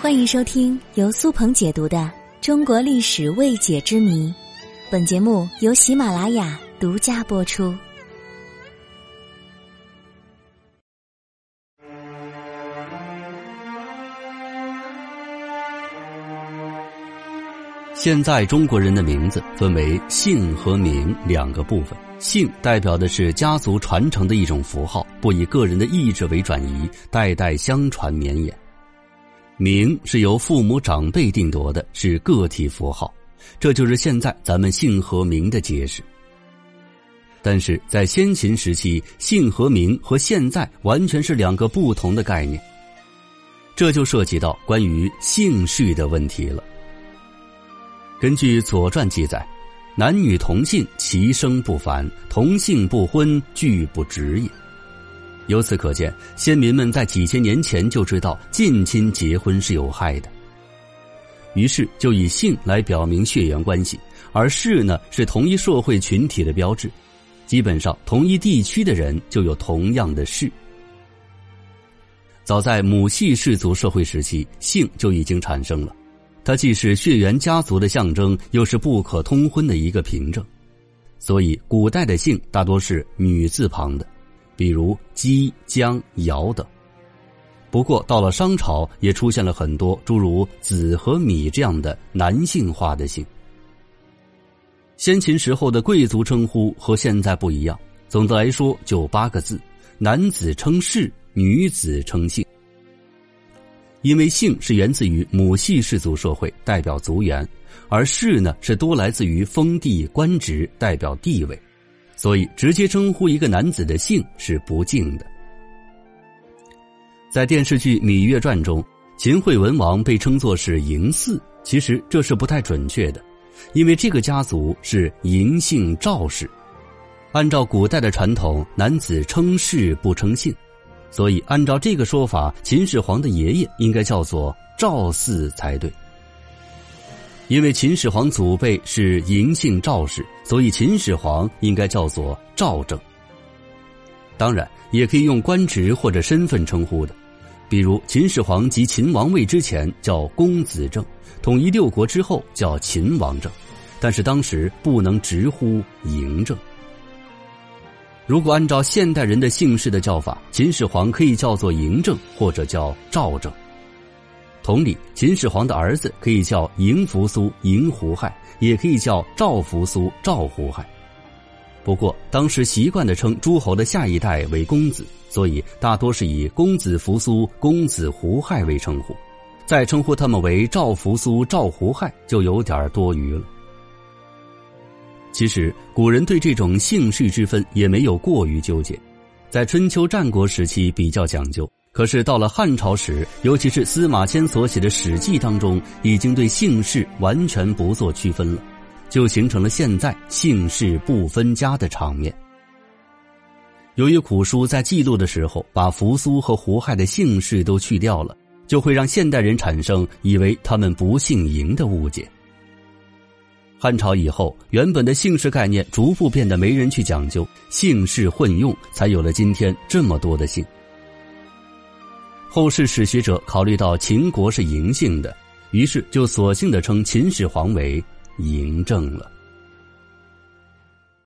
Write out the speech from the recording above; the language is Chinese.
欢迎收听由苏鹏解读的《中国历史未解之谜》，本节目由喜马拉雅独家播出。现在中国人的名字分为姓和名两个部分。姓代表的是家族传承的一种符号，不以个人的意志为转移，代代相传绵延。名是由父母长辈定夺的，是个体符号，这就是现在咱们姓和名的解释。但是在先秦时期，姓和名和现在完全是两个不同的概念，这就涉及到关于姓氏的问题了。根据《左传》记载，男女同姓，其声不凡；同姓不婚，俱不直也。由此可见，先民们在几千年前就知道近亲结婚是有害的，于是就以姓来表明血缘关系，而氏呢是同一社会群体的标志，基本上同一地区的人就有同样的氏。早在母系氏族社会时期，姓就已经产生了，它既是血缘家族的象征，又是不可通婚的一个凭证，所以古代的姓大多是女字旁的。比如姬、姜、尧等。不过到了商朝，也出现了很多诸如子和米这样的男性化的姓。先秦时候的贵族称呼和现在不一样，总的来说就八个字：男子称氏，女子称姓。因为姓是源自于母系氏族社会，代表族源；而氏呢，是多来自于封地官职，代表地位。所以，直接称呼一个男子的姓是不敬的。在电视剧《芈月传》中，秦惠文王被称作是嬴驷，其实这是不太准确的，因为这个家族是嬴姓赵氏。按照古代的传统，男子称氏不称姓，所以按照这个说法，秦始皇的爷爷应该叫做赵驷才对。因为秦始皇祖辈是嬴姓赵氏，所以秦始皇应该叫做赵正。当然，也可以用官职或者身份称呼的，比如秦始皇即秦王位之前叫公子正，统一六国之后叫秦王政，但是当时不能直呼嬴政。如果按照现代人的姓氏的叫法，秦始皇可以叫做嬴政，或者叫赵正。同理，秦始皇的儿子可以叫嬴扶苏、嬴胡亥，也可以叫赵扶苏、赵胡亥。不过，当时习惯的称诸侯的下一代为公子，所以大多是以公子扶苏、公子胡亥为称呼，再称呼他们为赵扶苏、赵胡亥就有点多余了。其实，古人对这种姓氏之分也没有过于纠结，在春秋战国时期比较讲究。可是到了汉朝时，尤其是司马迁所写的《史记》当中，已经对姓氏完全不做区分了，就形成了现在姓氏不分家的场面。由于古书在记录的时候把扶苏和胡亥的姓氏都去掉了，就会让现代人产生以为他们不姓嬴的误解。汉朝以后，原本的姓氏概念逐步变得没人去讲究，姓氏混用，才有了今天这么多的姓。后世史学者考虑到秦国是嬴姓的，于是就索性的称秦始皇为嬴政了。